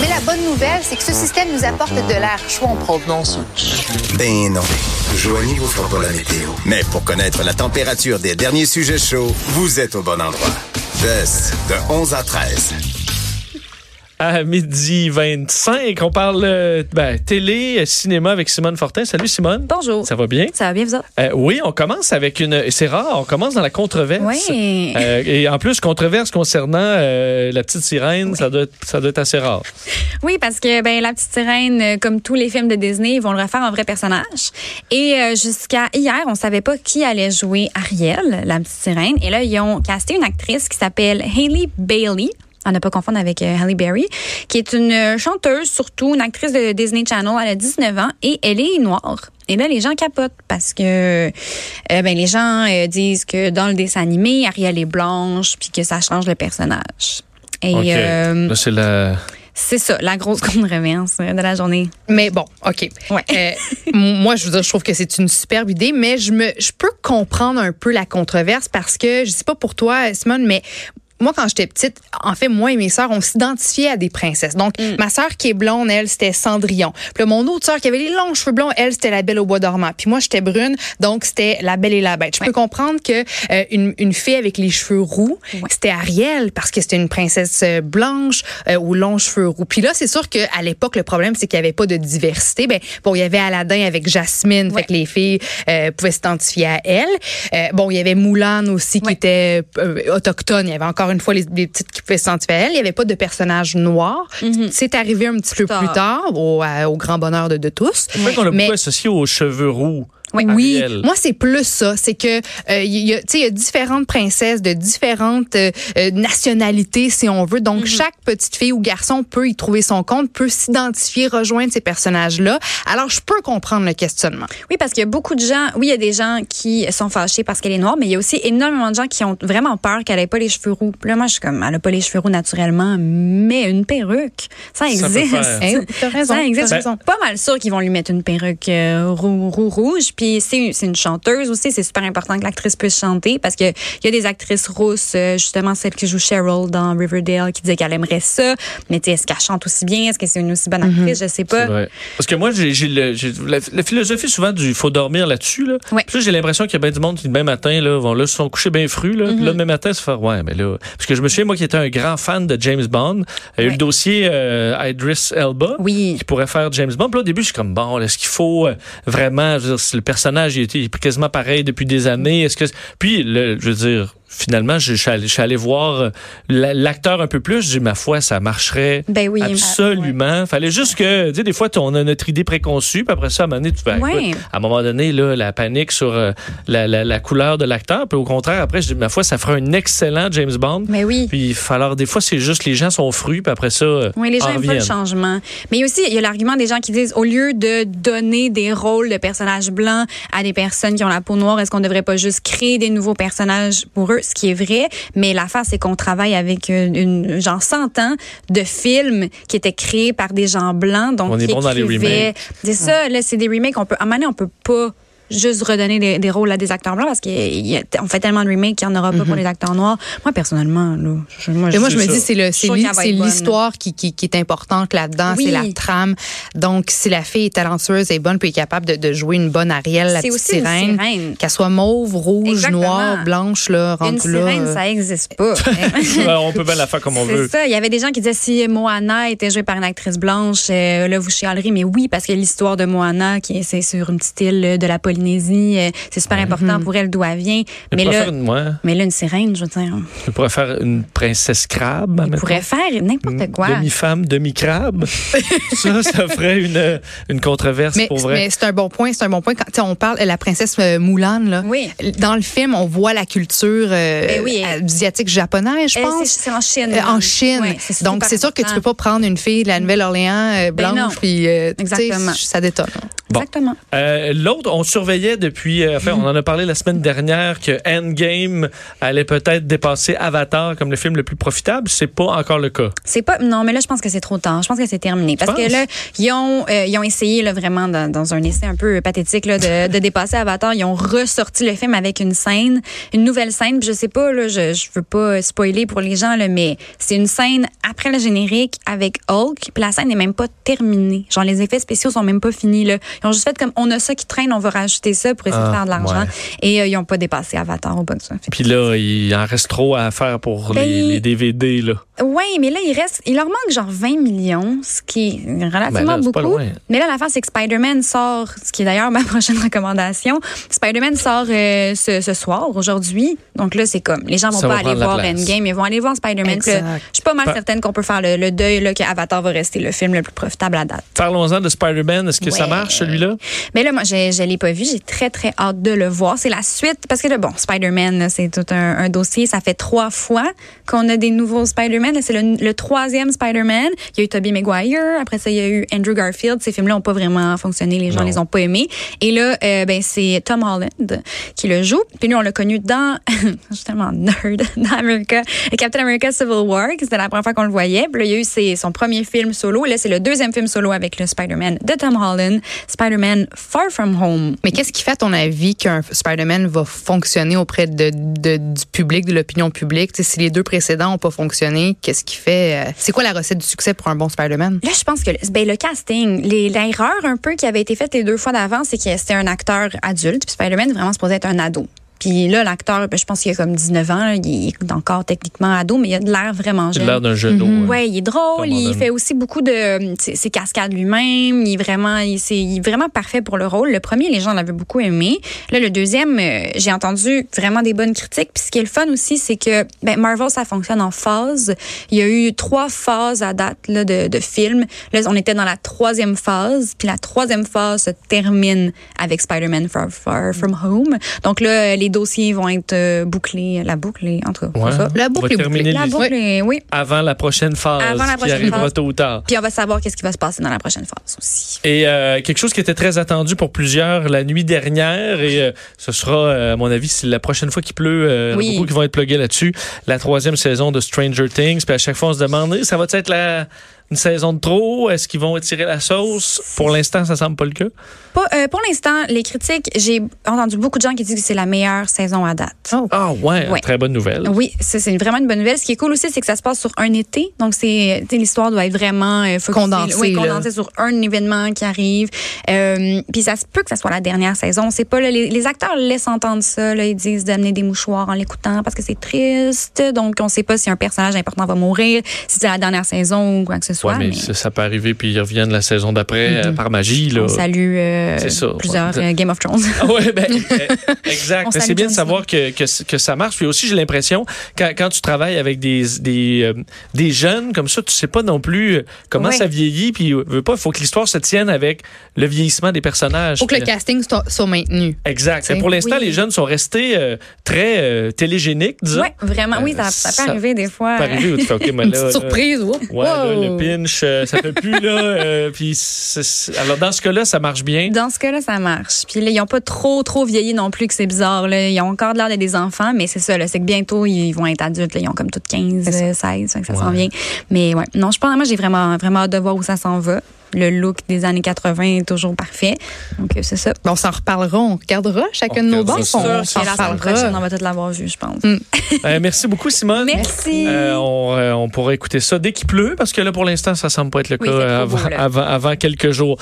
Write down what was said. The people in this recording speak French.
Mais la bonne nouvelle, c'est que ce système nous apporte de l'air chaud en provenance. Ben non. Joignez-vous pas la météo. Mais pour connaître la température des derniers sujets chauds, vous êtes au bon endroit. De 11 à 13. À midi 25, on parle euh, ben, télé, cinéma avec Simone Fortin. Salut Simone. Bonjour. Ça va bien? Ça va bien, vous autres? Euh, oui, on commence avec une. C'est rare, on commence dans la controverse. Oui. Euh, et en plus, controverse concernant euh, la petite sirène, ça, doit être, ça doit être assez rare. Oui, parce que ben la petite sirène, comme tous les films de Disney, ils vont le refaire en vrai personnage. Et jusqu'à hier, on savait pas qui allait jouer Ariel, la petite sirène. Et là, ils ont casté une actrice qui s'appelle Hailey Bailey. À ne pas confondre avec euh, Halle Berry, qui est une euh, chanteuse, surtout une actrice de Disney Channel. Elle a 19 ans et elle est noire. Et là, les gens capotent parce que euh, ben, les gens euh, disent que dans le dessin animé, Ariel est blanche puis que ça change le personnage. Et OK. euh, Là, c'est la. c'est ça, la grosse controverse de la journée. Mais bon, OK. Ouais. Euh, moi, je veux dire, je trouve que c'est une superbe idée, mais je me, je peux comprendre un peu la controverse parce que, je sais pas pour toi, Simone, mais moi, quand j'étais petite, en fait, moi et mes sœurs, on s'identifiait à des princesses. Donc, ma sœur qui est blonde, elle, c'était Cendrillon. Puis là, mon autre sœur qui avait les longs cheveux blonds, elle, c'était la Belle au bois dormant. Puis moi, j'étais brune, donc c'était la Belle et la Bête. Je peux comprendre que euh, une, une fille avec les cheveux roux, c'était Ariel parce que c'était une princesse euh, blanche euh, aux longs cheveux roux. Puis là, c'est sûr qu'à l'époque, le problème, c'est qu'il n'y avait pas de diversité. Ben, bon, il y avait Aladdin avec Jasmine, fait que les filles euh, pouvaient s'identifier à elle. Euh, bon, il y avait Moulin aussi qui Ouais. était euh, autochtone. Il y avait encore une fois les, les petites qui pouvaient elle. Il n'y avait pas de personnage noir. C'est arrivé un petit peu Tard. plus tard, au, à- au grand bonheur de, de tous. C'est vrai qu'on l'a beaucoup associé aux cheveux roux. Oui, Ariel. moi c'est plus ça, c'est que euh, il y a, tu sais, il y a différentes princesses de différentes euh, euh, nationalités si on veut. Donc chaque petite fille ou garçon peut y trouver son compte, peut s'identifier, rejoindre ces personnages-là. Alors je peux comprendre le questionnement. Oui, parce qu'il y a beaucoup de gens, oui, il y a des gens qui sont fâchés parce qu'elle est noire, mais il y a aussi énormément de gens qui ont vraiment peur qu'elle ait pas les cheveux roux. Puis là, moi, je suis comme, elle a pas les cheveux roux naturellement, mais une perruque, ça Ça peut existe. faire. Hein, t'as raison, Ça existe. raison. pas mal sûre qu'ils vont lui mettre une perruque euh, roux, roux, rouge. Puis c'est c'est une chanteuse aussi. C'est super important que l'actrice puisse chanter parce que il y a des actrices rousses, euh, justement celle qui joue Cheryl dans Riverdale, qui disait qu'elle aimerait ça. Mais tu sais, est-ce qu'elle chante aussi bien? Est-ce que c'est une aussi bonne actrice? Je sais pas. vrai. Parce que moi, j'ai la, la philosophie souvent du faut dormir là-dessus. Là. Ouais. J'ai l'impression qu'il y a bien du monde qui, le même matin, là, vont là, se sont couchés bien frus. Là, le même matin, se faire ouais, mais là. Parce que je me souviens, moi, qui étais un grand fan de James Bond, il y a eu Ouais. le dossier euh, Idris Elba. Oui. Qui pourrait faire James Bond. Puis là, au début, je suis comme, bon, est-ce qu'il faut euh, vraiment, je veux dire, si le personnage, il était quasiment pareil depuis des années. Est-ce que. Puis, le, je veux dire, finalement, je, je suis allé, je suis allé voir euh, la- l'acteur un peu plus. J'ai ma foi, ça marcherait Ben oui. absolument. Fallait juste que, tu sais, des fois, on a notre idée préconçue, puis après ça, à un moment donné, tu fais, Ouais. écoute, à un moment donné, là, la panique sur euh, la, la, la couleur de l'acteur. Puis au contraire, après, je dis, ma foi, ça fera un excellent James Bond. Mais oui. Puis, alors, des fois, c'est juste les gens sont frus, puis après ça, euh, Oui, les gens en n'aiment pas le changement. Mais aussi, il y a l'argument des gens qui disent, au lieu de donner des rôles de personnages blancs à des personnes qui ont la peau noire, est-ce qu'on ne devrait pas juste créer des nouveaux personnages pour eux? Ce qui est vrai. Mais l'affaire, c'est qu'on travaille avec une, une- genre 100 ans de films qui étaient créés par des gens blancs. Donc, On est qui bon dans les remakes. C'est ça, là, c'est des remakes. On peut, à un moment donné, on peut pas juste redonner des, des rôles à des acteurs blancs parce qu'on fait tellement de remakes qu'il n'y en aura pas pour les acteurs noirs. Moi, personnellement, là, je, moi, Et moi, je- je me ça. dis, c'est Je l'histoire qui, qui, qui est importante là-dedans, Oui. c'est la trame. Donc, si la fille est talentueuse et bonne, puis est capable de, de jouer une bonne Ariel, la petite aussi une sirène, sirène. qu'elle soit mauve, rouge, Exactement. noire, blanche, là, Une rendue là. sirène, euh, ça existe pas. On peut bien la faire comme on C'est veut. ça. Il y avait des gens qui disaient si Moana était jouée par une actrice blanche, euh, là, vous chialerez. Mais oui, parce que l'histoire de Moana, qui est c'est sur une petite île de la Polynésie, euh, c'est super important pour elle d'où elle vient. Mais là, une, ouais, mais là, une sirène, je veux dire, on pourrait faire une princesse crabe. mettons. pourrait faire n'importe quoi. Demi-femme, demi-crabe. ça, ça ferait une, une controverse Mais, pour vrai. mais c'est un bon point, c'est un bon point. Quand on parle de la princesse euh, Moulin, là. Oui. Dans le film, on voit la culture euh, Ben oui. asiatique japonaise, je Euh, pense. c'est- c'est en Chine. Euh, en Chine. Donc, c'est sûr que tu peux pas prendre une fille de la Nouvelle-Orléans euh, Ben blanche, puis euh, sais, Exactement. ça détonne. Bon. Exactement. Euh, L'autre, on surveille surveillait depuis, euh, enfin, on en a parlé la semaine dernière que Endgame allait peut-être dépasser Avatar comme le film le plus profitable. C'est pas encore le cas. C'est pas non, mais là je pense que c'est trop tard. Je pense que c'est terminé parce que là ils ont euh, ils ont essayé là vraiment dans, dans un essai un peu pathétique là de, de dépasser Avatar, ils ont ressorti le film avec une scène, une nouvelle scène. Puis je sais pas là, je je veux pas spoiler pour les gens là, mais c'est une scène après le générique avec Hulk. Puis la scène n'est même pas terminée. Genre les effets spéciaux sont même pas finis là. Ils ont juste fait comme on a ça qui traîne, on va rajouter ça pour essayer Ah, de faire de l'argent. ouais. Et euh, ils ont pas dépassé Avatar au box office. Puis là, il en reste trop à faire pour Ben, les, les DVD là. Oui, mais là, il reste, il leur manque genre 20 millions, ce qui est relativement Ben là, c'est pas beaucoup. loin. Mais là, l'affaire, c'est que Spider-Man sort, ce qui est d'ailleurs ma prochaine recommandation. Spider-Man sort euh, ce, ce soir, aujourd'hui. Donc là, c'est comme, les gens vont Ça va pas aller voir. Endgame, ils vont aller voir Spider-Man. Je suis pas mal Pa- certaine qu'on peut faire le, le deuil, là, que Avatar va rester le film le plus profitable à date. Parlons-en de Spider-Man. Est-ce que ça marche celui-là? Mais là, moi, je, je l'ai pas vu. J'ai très, très hâte de le voir. C'est la suite. Parce que bon, Spider-Man, c'est tout un, un dossier. Ça fait trois fois qu'on a des nouveaux Spider-Man. C'est le, le troisième Spider-Man. Il y a eu Tobey Maguire. Après ça, il y a eu Andrew Garfield. Ces films-là n'ont pas vraiment fonctionné. Les gens Non. les ont pas aimés. Et là, euh, ben, c'est Tom Holland qui le joue. Puis nous, on l'a connu dans, je suis tellement nerd, dans America, Captain America Civil War. C'était la première fois qu'on le voyait. Puis là, il y a eu ses- son premier film solo. Là, c'est le deuxième film solo avec le Spider-Man de Tom Holland. Spider-Man Far From Home. Mais qu'est-ce qui fait, à ton avis, qu'un Spider-Man va fonctionner auprès de, du public, de l'opinion publique? Si les deux précédents n'ont pas fonctionné, qu'est-ce qui fait. euh, c'est quoi la recette du succès pour un bon Spider-Man? Là, je pense que le, ben, casting, l'erreur un peu qui avait été faite les deux fois d'avant, c'est que c'était un acteur adulte, puis Spider-Man vraiment supposé être un ado. Puis là, l'acteur, ben, je pense qu'il a comme 19 ans, là, il est encore techniquement ado, mais il a de l'air vraiment Il a jeune. l'air d'un genou. hein. Ouais, il est drôle, il fait aussi beaucoup de ses ses cascades lui-même, il est vraiment il, c'est, il est vraiment parfait pour le rôle. Le premier, les gens l'avaient beaucoup aimé. Là le deuxième, euh, j'ai entendu vraiment des bonnes critiques. Puis ce qui est le fun aussi, c'est que ben, Marvel ça fonctionne en phases. Il y a eu trois phases à date là, de, de films. Là, on était dans la troisième phase, puis la troisième phase se termine avec Spider-Man Far, Far From Home. Donc là, les dossiers vont être euh, bouclés, la boucle, est- en tout cas, Ouais. ça. La On boucle va est terminer bouclée. La les- boucle, est- oui. avant la prochaine phase Avant la qui prochaine arrivera phase. tôt ou tard. Puis on va savoir qu'est-ce qui va se passer dans la prochaine phase aussi. Et euh, quelque chose qui était très attendu pour plusieurs la nuit dernière, et euh, ce sera, à mon avis, c'est la prochaine fois qu'il pleut, euh, il y en a Oui. beaucoup qui vont être plugués là-dessus, la troisième saison de Stranger Things. Puis à chaque fois, on se demande, eh, ça va être la, une saison de trop? Est-ce qu'ils vont étirer la sauce? Pour l'instant, ça semble pas le cas. Pas- euh, pour l'instant, les critiques, j'ai entendu beaucoup de gens qui disent que c'est la meilleure saison à date. Oh. Ah ouais, Ouais. très bonne nouvelle. Oui, ça, c'est vraiment une bonne nouvelle. Ce qui est cool aussi, c'est que ça se passe sur un été. Donc, c'est l'histoire doit être vraiment euh, Condensée, oui, condensée sur un événement qui arrive. Euh, puis ça se peut que ça soit la dernière saison. C'est pas là, les, les acteurs laissent entendre ça. Là, ils disent d'amener des mouchoirs en l'écoutant parce que c'est triste. Donc, on sait pas si un personnage important va mourir, si c'est la dernière saison ou quoi que ce soit. Ouais, mais mais ça, ça peut arriver, puis ils reviennent la saison d'après euh, par magie. Là. on salue euh, C'est ça, plusieurs ouais. euh, Game of Thrones. Ah ouais, ben, euh, exact. Salue c'est bien de savoir que, que, que ça marche. Puis aussi, j'ai l'impression, quand, quand tu travailles avec des, des, euh, des jeunes comme ça, tu sais pas non plus comment Ouais. ça vieillit. Puis, veux pas, il faut que l'histoire se tienne avec le vieillissement des personnages. Faut que le casting soit, soit maintenu. Exact. T'sais, Pour l'instant, oui. les jeunes sont restés euh, très euh, télégéniques, disons. Oui, vraiment. Oui, ça, ça peut arriver des fois. Ça peut arriver où tu fais, OK, mais Une là, petite là, surprise. whoop. Ouais, là, le Euh, ça fait plus, là. euh, puis, alors, dans ce cas-là, ça marche bien? Dans ce cas-là, ça marche. Puis là, ils n'ont pas trop, trop vieilli non plus que c'est bizarre. Là. Ils ont encore l'air d'être des enfants, mais c'est ça. là, C'est que bientôt, ils vont être adultes. là. Ils ont comme toutes 15, C'est ça. euh, 16. que ça Ouais. s'en vient. Mais ouais, non, je pense, moi, j'ai vraiment, vraiment hâte de voir où ça s'en va. Le look des années 80 est toujours parfait. Donc, euh, c'est ça. Bon, on s'en reparlera. On regardera chacun On de nos bancs. On Sûr s'en prochaine, on reparlera. va tous l'avoir vu, je pense. Euh, merci beaucoup, Simone. Merci. Euh, on, euh, on pourra écouter ça dès qu'il pleut, parce que là, pour l'instant, ça semble pas être le Oui, cas beau, avant quelques jours.